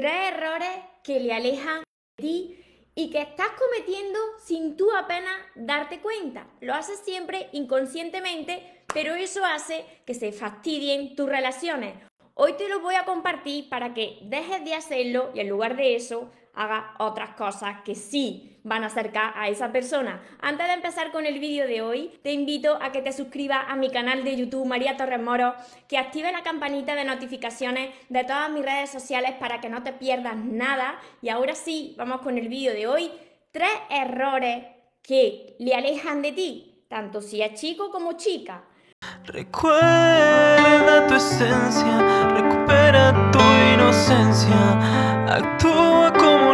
tres errores que le alejan de ti y que estás cometiendo sin tú apenas darte cuenta. Lo haces siempre inconscientemente, pero eso hace que se fastidien tus relaciones. Hoy te lo voy a compartir para que dejes de hacerlo y en lugar de eso haga otras cosas que sí van a acercar a esa persona. Antes de empezar con el vídeo de hoy, te invito a que te suscribas a mi canal de YouTube María Torres Moro, que active la campanita de notificaciones de todas mis redes sociales para que no te pierdas nada. Y ahora sí, vamos con el vídeo de hoy. Tres errores que le alejan de ti, tanto si es chico como chica. Recuerda tu esencia, recupera tu inocencia, actúa como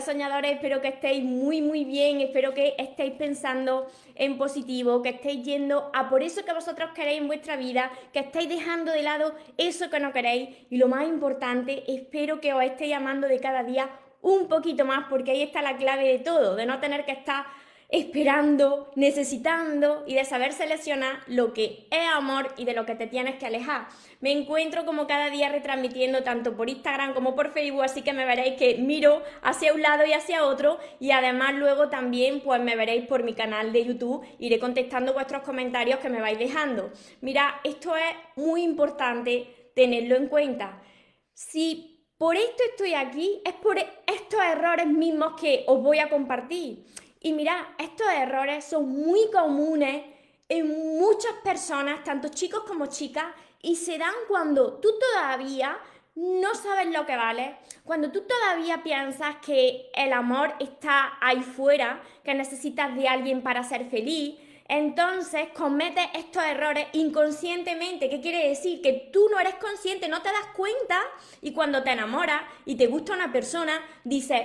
Soñadores, espero que estéis muy muy bien, espero que estéis pensando en positivo, que estéis yendo a por eso que vosotros queréis en vuestra vida, que estéis dejando de lado eso que no queréis. Y lo más importante, espero que os estéis amando de cada día un poquito más porque ahí está la clave de todo, de no tener que estar esperando, necesitando y de saber seleccionar lo que es amor y de lo que te tienes que alejar. Me encuentro como cada día retransmitiendo tanto por Instagram como por Facebook, así que me veréis que miro hacia un lado y hacia otro y además luego también pues me veréis por mi canal de YouTube, iré contestando vuestros comentarios que me vais dejando. Mira, esto es muy importante tenerlo en cuenta. Si por esto estoy aquí, es por estos errores mismos que os voy a compartir. Y mira, estos errores son muy comunes en muchas personas, tanto chicos como chicas, y se dan cuando tú todavía no sabes lo que vale, cuando tú todavía piensas que el amor está ahí fuera, que necesitas de alguien para ser feliz, entonces cometes estos errores inconscientemente. ¿Qué quiere decir? Que tú no eres consciente, no te das cuenta y cuando te enamoras y te gusta una persona, dices,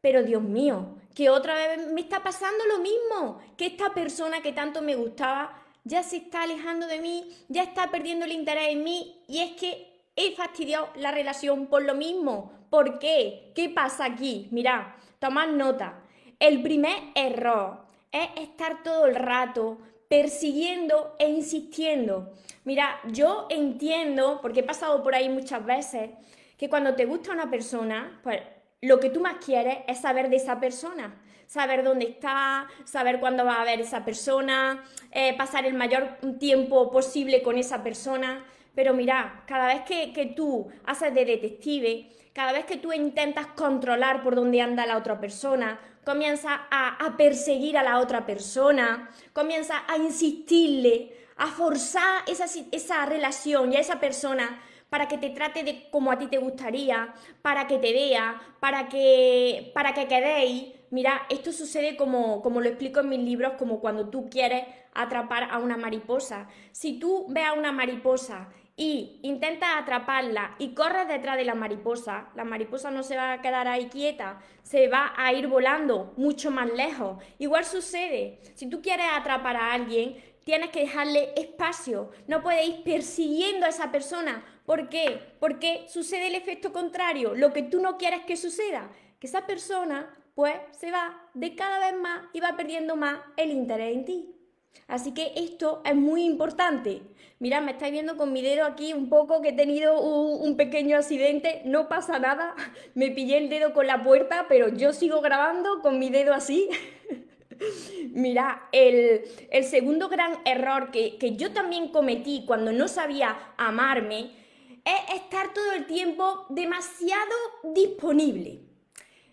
pero Dios mío, que otra vez me está pasando lo mismo, que esta persona que tanto me gustaba ya se está alejando de mí, ya está perdiendo el interés en mí y es que he fastidiado la relación por lo mismo. ¿Por qué? ¿Qué pasa aquí? Mirad, tomad nota. El primer error es estar todo el rato persiguiendo e insistiendo. Mira, yo entiendo, porque he pasado por ahí muchas veces, que cuando te gusta una persona, pues lo que tú más quieres es saber de esa persona, saber dónde está, saber cuándo va a ver esa persona, eh, pasar el mayor tiempo posible con esa persona. Pero mira, cada vez que, tú haces de detective, cada vez que tú intentas controlar por dónde anda la otra persona, comienzas a, perseguir a la otra persona, comienzas a insistirle, a forzar esa, esa relación y a esa persona para que te trate de como a ti te gustaría, para que te vea, para que, para que quedéis. Mira, esto sucede como, como lo explico en mis libros, como cuando tú quieres atrapar a una mariposa. Si tú ves a una mariposa y intentas atraparla y corres detrás de la mariposa, la mariposa no se va a quedar ahí quieta, se va a ir volando mucho más lejos. Igual sucede, si tú quieres atrapar a alguien, tienes que dejarle espacio, no puedes ir persiguiendo a esa persona. ¿Por qué? Porque sucede el efecto contrario, lo que tú no quieres que suceda, que esa persona pues se va de cada vez más y va perdiendo más el interés en ti. Así que esto es muy importante. Mirad, me estáis viendo con mi dedo aquí un poco que he tenido un, pequeño accidente, no pasa nada, me pillé el dedo con la puerta, pero yo sigo grabando con mi dedo así. Mira, el, segundo gran error que, que yo también cometí cuando no sabía amarme es estar todo el tiempo demasiado disponible.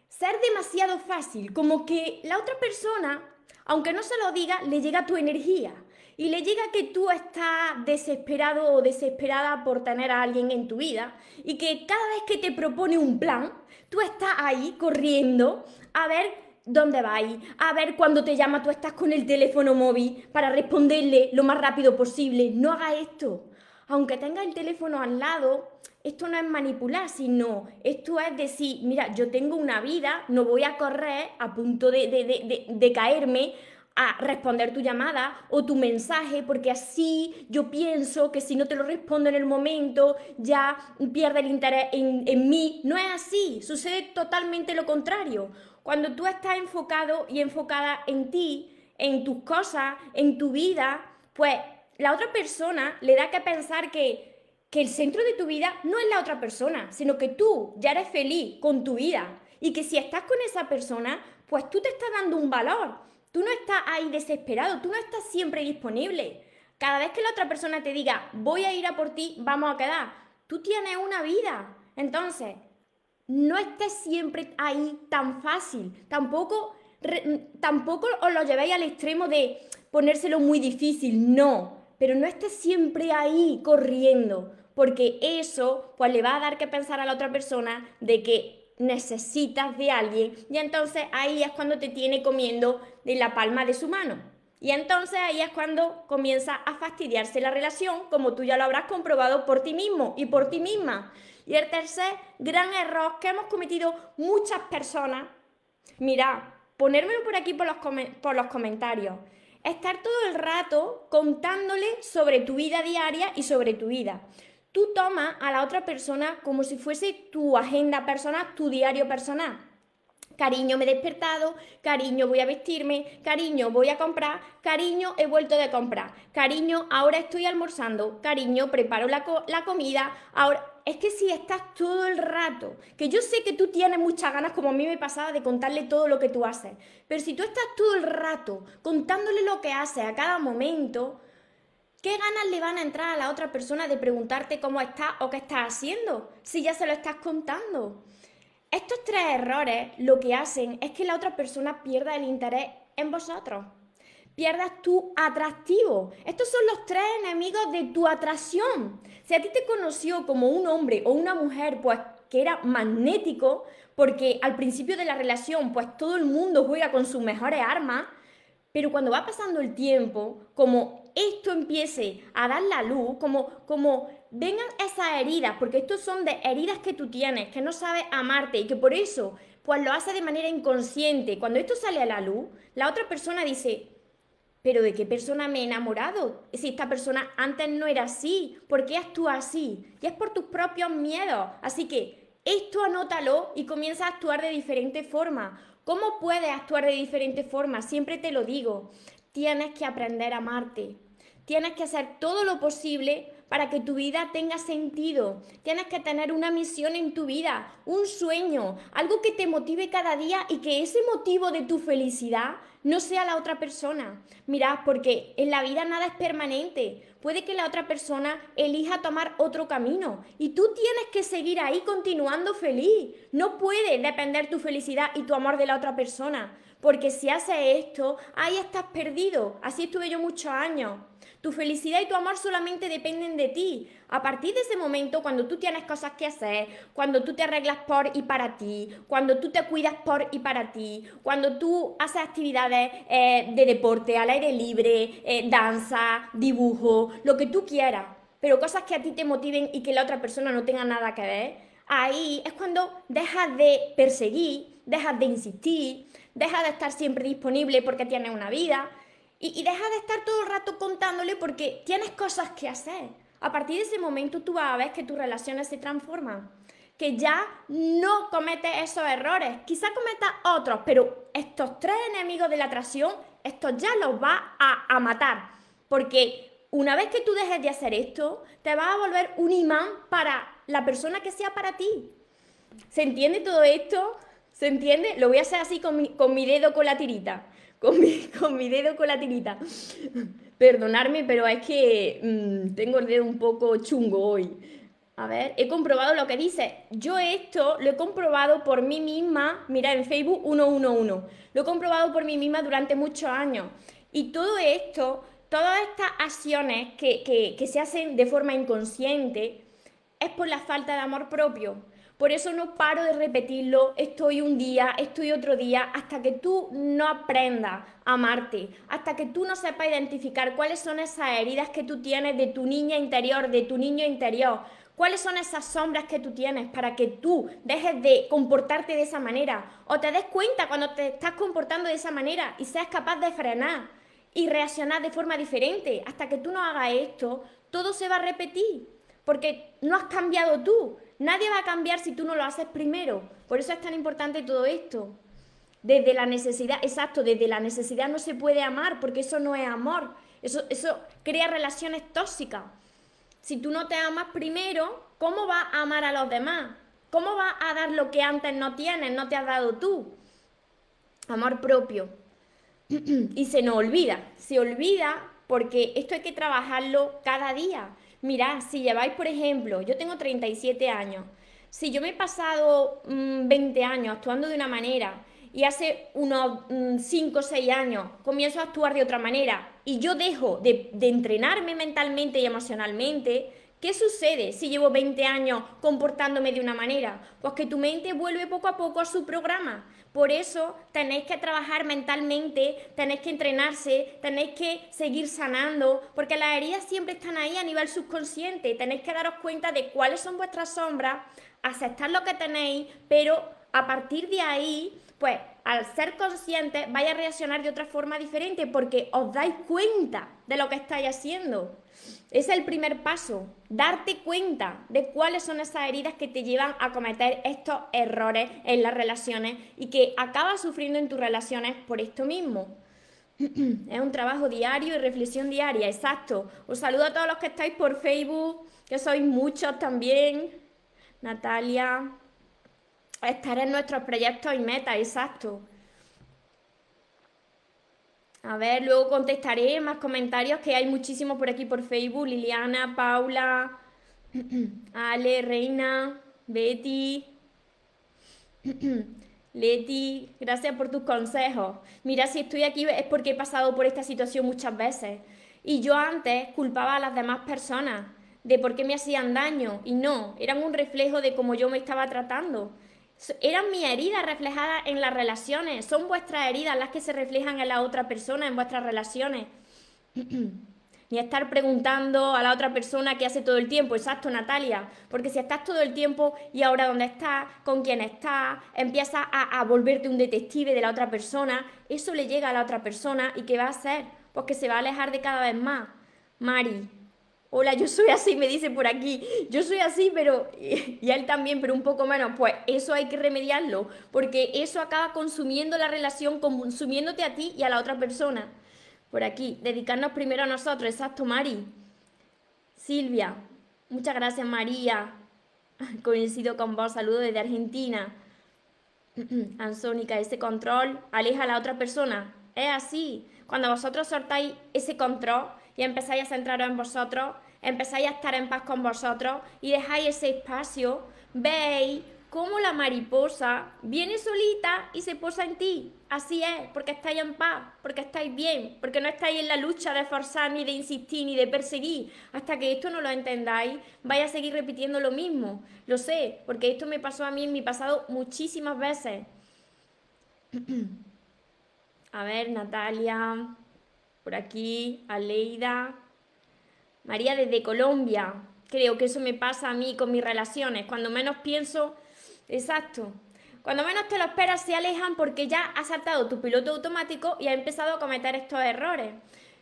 Ser demasiado fácil, como que la otra persona, aunque no se lo diga, le llega tu energía y le llega que tú estás desesperado o desesperada por tener a alguien en tu vida y que cada vez que te propone un plan, tú estás ahí corriendo a ver dónde vais, a ver cuando te llama tú estás con el teléfono móvil para responderle lo más rápido posible. No haga esto. Aunque tenga el teléfono al lado, esto no es manipular, sino esto es decir, mira, yo tengo una vida, no voy a correr a punto de, de caerme a responder tu llamada o tu mensaje, porque así yo pienso que si no te lo respondo en el momento, ya pierde el interés en, en mí. No es así, sucede totalmente lo contrario. Cuando tú estás enfocado y enfocada en ti, en tus cosas, en tu vida, pues la otra persona le da que pensar que, que el centro de tu vida no es la otra persona, sino que tú ya eres feliz con tu vida y que si estás con esa persona, pues tú te estás dando un valor. Tú no estás ahí desesperado, tú no estás siempre disponible. Cada vez que la otra persona te diga, voy a ir a por ti, vamos a quedar, tú tienes una vida. Entonces, no estés siempre ahí tan fácil. Tampoco, tampoco os lo llevéis al extremo de ponérselo muy difícil, no. Pero no estés siempre ahí corriendo, porque eso pues le va a dar que pensar a la otra persona de que necesitas de alguien y entonces ahí es cuando te tiene comiendo de la palma de su mano. Y entonces ahí es cuando comienza a fastidiarse la relación, como tú ya lo habrás comprobado por ti mismo y por ti misma. Y el tercer gran error que hemos cometido muchas personas, mira, ponérmelo por aquí por los, por los comentarios, estar todo el rato contándole sobre tu vida diaria y sobre tu vida tú tomas a la otra persona como si fuese tu agenda personal, tu diario personal. Cariño, me he despertado, cariño, voy a vestirme, cariño, voy a comprar, cariño, he vuelto de comprar, cariño, ahora estoy almorzando, cariño, preparo la, la comida, ahora... Es que si estás todo el rato, que yo sé que tú tienes muchas ganas, como a mí me pasaba, de contarle todo lo que tú haces, pero si tú estás todo el rato contándole lo que haces a cada momento, ¿Qué ganas le van a entrar a la otra persona de preguntarte cómo está o qué estás haciendo si ya se lo estás contando? Estos tres errores lo que hacen es que la otra persona pierda el interés en vosotros. Pierdas tu atractivo. Estos son los tres enemigos de tu atracción. Si a ti te conoció como un hombre o una mujer, pues que era magnético, porque al principio de la relación, pues todo el mundo juega con sus mejores armas, pero cuando va pasando el tiempo, como esto empiece a dar la luz, como, como vengan esas heridas, porque estos son de heridas que tú tienes, que no sabes amarte y que por eso pues lo hace de manera inconsciente. Cuando esto sale a la luz, la otra persona dice, pero ¿de qué persona me he enamorado? Si esta persona antes no era así, ¿por qué actúa así? Y es por tus propios miedos. Así que esto anótalo y comienza a actuar de diferente forma. ¿Cómo puedes actuar de diferente forma? Siempre te lo digo. Tienes que aprender a amarte. Tienes que hacer todo lo posible para que tu vida tenga sentido. Tienes que tener una misión en tu vida, un sueño, algo que te motive cada día y que ese motivo de tu felicidad no sea la otra persona. Mirad, porque en la vida nada es permanente. Puede que la otra persona elija tomar otro camino y tú tienes que seguir ahí continuando feliz. No puede depender tu felicidad y tu amor de la otra persona, porque si haces esto, ahí estás perdido. Así estuve yo muchos años. Tu felicidad y tu amor solamente dependen de ti. A partir de ese momento, cuando tú tienes cosas que hacer, cuando tú te arreglas por y para ti, cuando tú te cuidas por y para ti, cuando tú haces actividades eh, de deporte, al aire libre, eh, danza, dibujo, lo que tú quieras, pero cosas que a ti te motiven y que la otra persona no tenga nada que ver, ahí es cuando dejas de perseguir, dejas de insistir, dejas de estar siempre disponible porque tienes una vida y, deja de estar todo el rato contándole porque tienes cosas que hacer. A partir de ese momento tú vas a ver que tus relaciones se transforman, que ya no cometes esos errores, quizá cometas otros, pero estos tres enemigos de la atracción, estos ya los vas a, matar, porque una vez que tú dejes de hacer esto, te vas a volver un imán para la persona que sea para ti. ¿Se entiende todo esto? ¿Se entiende? Lo voy a hacer así con mi dedo con la tirita con mi, dedo con la tirita. Perdonadme, pero es que mm, tengo el dedo un poco chungo hoy. A ver, he comprobado lo que dice. Yo esto lo he comprobado por mí misma, mira en Facebook 111. Lo he comprobado por mí misma durante muchos años. Y todo esto, todas estas acciones que, que se hacen de forma inconsciente, es por la falta de amor propio. Por eso no paro de repetirlo, estoy un día, estoy otro día, hasta que tú no aprendas a amarte, hasta que tú no sepas identificar cuáles son esas heridas que tú tienes de tu niña interior, de tu niño interior, ¿Cuáles son esas sombras que tú tienes para que tú dejes de comportarte de esa manera? O te des cuenta cuando te estás comportando de esa manera y seas capaz de frenar y reaccionar de forma diferente. Hasta que tú no hagas esto, todo se va a repetir. Porque no has cambiado tú. Nadie va a cambiar si tú no lo haces primero. Por eso es tan importante todo esto. Desde la necesidad, exacto, desde la necesidad no se puede amar, porque eso no es amor. Eso, eso crea relaciones tóxicas. Si tú no te amas primero, ¿cómo vas a amar a los demás? ¿Cómo vas a dar lo que antes no tienes, no te has dado tú? Amor propio. y se nos olvida, se olvida porque esto hay que trabajarlo cada día. Mirad, si lleváis, por ejemplo, yo tengo 37 años, si yo me he pasado 20 mm, años actuando de una manera y hace unos 5 o 6 años comienzo a actuar de otra manera y yo dejo de, entrenarme mentalmente y emocionalmente, ¿qué sucede si llevo 20 años comportándome de una manera? Pues que tu mente vuelve poco a poco a su programa. Por eso tenéis que trabajar mentalmente, tenéis que entrenarse, tenéis que seguir sanando, porque las heridas siempre están ahí a nivel subconsciente. Tenéis que daros cuenta de cuáles son vuestras sombras, aceptar lo que tenéis, pero a partir de ahí pues al ser conscientes vais a reaccionar de otra forma diferente porque os dais cuenta de lo que estáis haciendo. Es el primer paso, darte cuenta de cuáles son esas heridas que te llevan a cometer estos errores en las relaciones y que acabas sufriendo en tus relaciones por esto mismo. Es un trabajo diario y reflexión diaria, exacto. Os saludo a todos los que estáis por Facebook, que sois muchos también. Natalia, estar en nuestros proyectos y metas, exacto. A ver, luego contestaré más comentarios que hay muchísimos por aquí por Facebook. Liliana, Paula, Ale, Reina, Betty, Leti, gracias por tus consejos. Mira, si estoy aquí es porque he pasado por esta situación muchas veces. Y yo antes culpaba a las demás personas de por qué me hacían daño y no, eran un reflejo de cómo yo me estaba tratando. Eran mis heridas reflejadas en las relaciones. Son vuestras heridas las que se reflejan en la otra persona, en vuestras relaciones. Ni estar preguntando a la otra persona qué hace todo el tiempo. Exacto, Natalia. Porque si estás todo el tiempo y ahora dónde estás, con quién estás, empiezas a, a volverte un detective de la otra persona, eso le llega a la otra persona y ¿qué va a hacer? Pues que se va a alejar de cada vez más. Mari, hola, yo soy así, me dice por aquí, yo soy así, pero, y él también, pero un poco menos, pues eso hay que remediarlo, porque eso acaba consumiendo la relación, consumiéndote a ti y a la otra persona. Por aquí, dedicarnos primero a nosotros, exacto, Mari. Silvia, muchas gracias, María. Coincido con vos, saludo desde Argentina. Ansónica, ese control aleja a la otra persona. Es así. Cuando vosotros soltáis ese control, y empezáis a centraros en vosotros, empezáis a estar en paz con vosotros y dejáis ese espacio, veis cómo la mariposa viene solita y se posa en ti. Así es, porque estáis en paz, porque estáis bien, porque no estáis en la lucha de forzar, ni de insistir, ni de perseguir. Hasta que esto no lo entendáis, vais a seguir repitiendo lo mismo. Lo sé, porque esto me pasó a mí en mi pasado muchísimas veces. a ver, Natalia por aquí, Aleida. María desde Colombia. Creo que eso me pasa a mí con mis relaciones. Cuando menos pienso, exacto. Cuando menos te lo esperas, se alejan porque ya has saltado tu piloto automático y has empezado a cometer estos errores.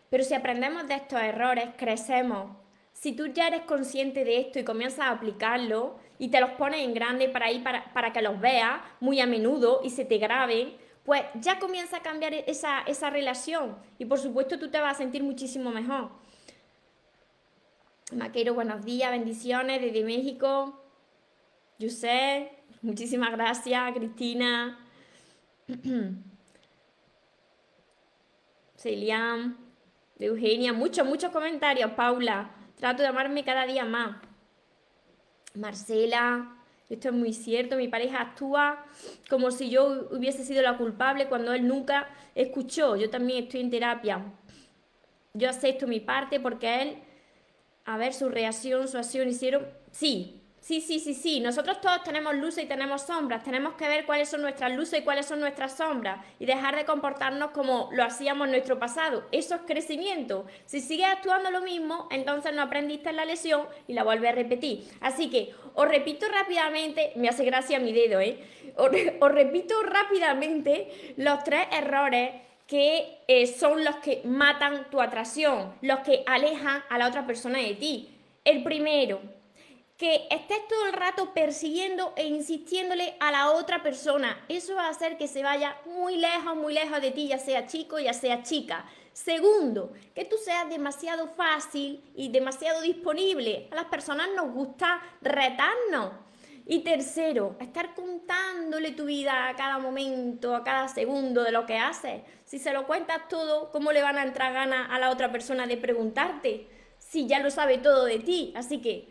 Pero si aprendemos de estos errores, crecemos. Si tú ya eres consciente de esto y comienzas a aplicarlo y te los pones en grande para, ir para, para que los veas muy a menudo y se te graben, pues ya comienza a cambiar esa, esa relación y por supuesto tú te vas a sentir muchísimo mejor. Maquero, buenos días, bendiciones desde México. sé muchísimas gracias, Cristina. Celian, Eugenia, muchos, muchos comentarios, Paula. Trato de amarme cada día más. Marcela, esto es muy cierto, mi pareja actúa como si yo hubiese sido la culpable cuando él nunca escuchó. Yo también estoy en terapia. Yo acepto mi parte porque él, a ver, su reacción, su acción hicieron, sí, Sí, sí, sí, sí. Nosotros todos tenemos luces y tenemos sombras. Tenemos que ver cuáles son nuestras luces y cuáles son nuestras sombras. Y dejar de comportarnos como lo hacíamos en nuestro pasado. Eso es crecimiento. Si sigues actuando lo mismo, entonces no aprendiste la lesión y la vuelves a repetir. Así que os repito rápidamente, me hace gracia mi dedo, ¿eh? Os, repito rápidamente los tres errores que eh, son los que matan tu atracción, los que alejan a la otra persona de ti. El primero, que estés todo el rato persiguiendo e insistiéndole a la otra persona. Eso va a hacer que se vaya muy lejos, muy lejos de ti, ya sea chico, ya sea chica. Segundo, que tú seas demasiado fácil y demasiado disponible. A las personas nos gusta retarnos. Y tercero, estar contándole tu vida a cada momento, a cada segundo de lo que haces. Si se lo cuentas todo, ¿cómo le van a entrar ganas a la otra persona de preguntarte? Si ya lo sabe todo de ti. Así que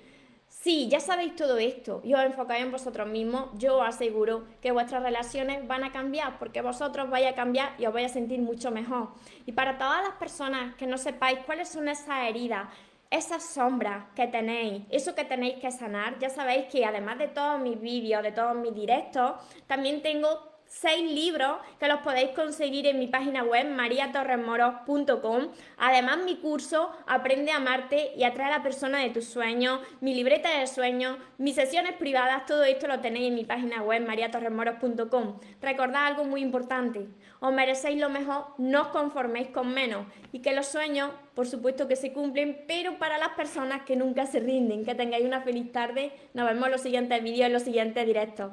Sí, ya sabéis todo esto y os enfocáis en vosotros mismos, yo os aseguro que vuestras relaciones van a cambiar porque vosotros vais a cambiar y os vais a sentir mucho mejor. Y para todas las personas que no sepáis cuáles son esas heridas, esas sombras que tenéis, eso que tenéis que sanar, ya sabéis que además de todos mis vídeos, de todos mis directos, también tengo seis libros que los podéis conseguir en mi página web mariatorremoros.com. Además, mi curso Aprende a amarte y atrae a la persona de tus sueños, mi libreta de sueños, mis sesiones privadas, todo esto lo tenéis en mi página web mariatorremoros.com. Recordad algo muy importante, os merecéis lo mejor, no os conforméis con menos y que los sueños, por supuesto que se cumplen, pero para las personas que nunca se rinden. Que tengáis una feliz tarde. Nos vemos en los siguientes vídeos, en los siguientes directos.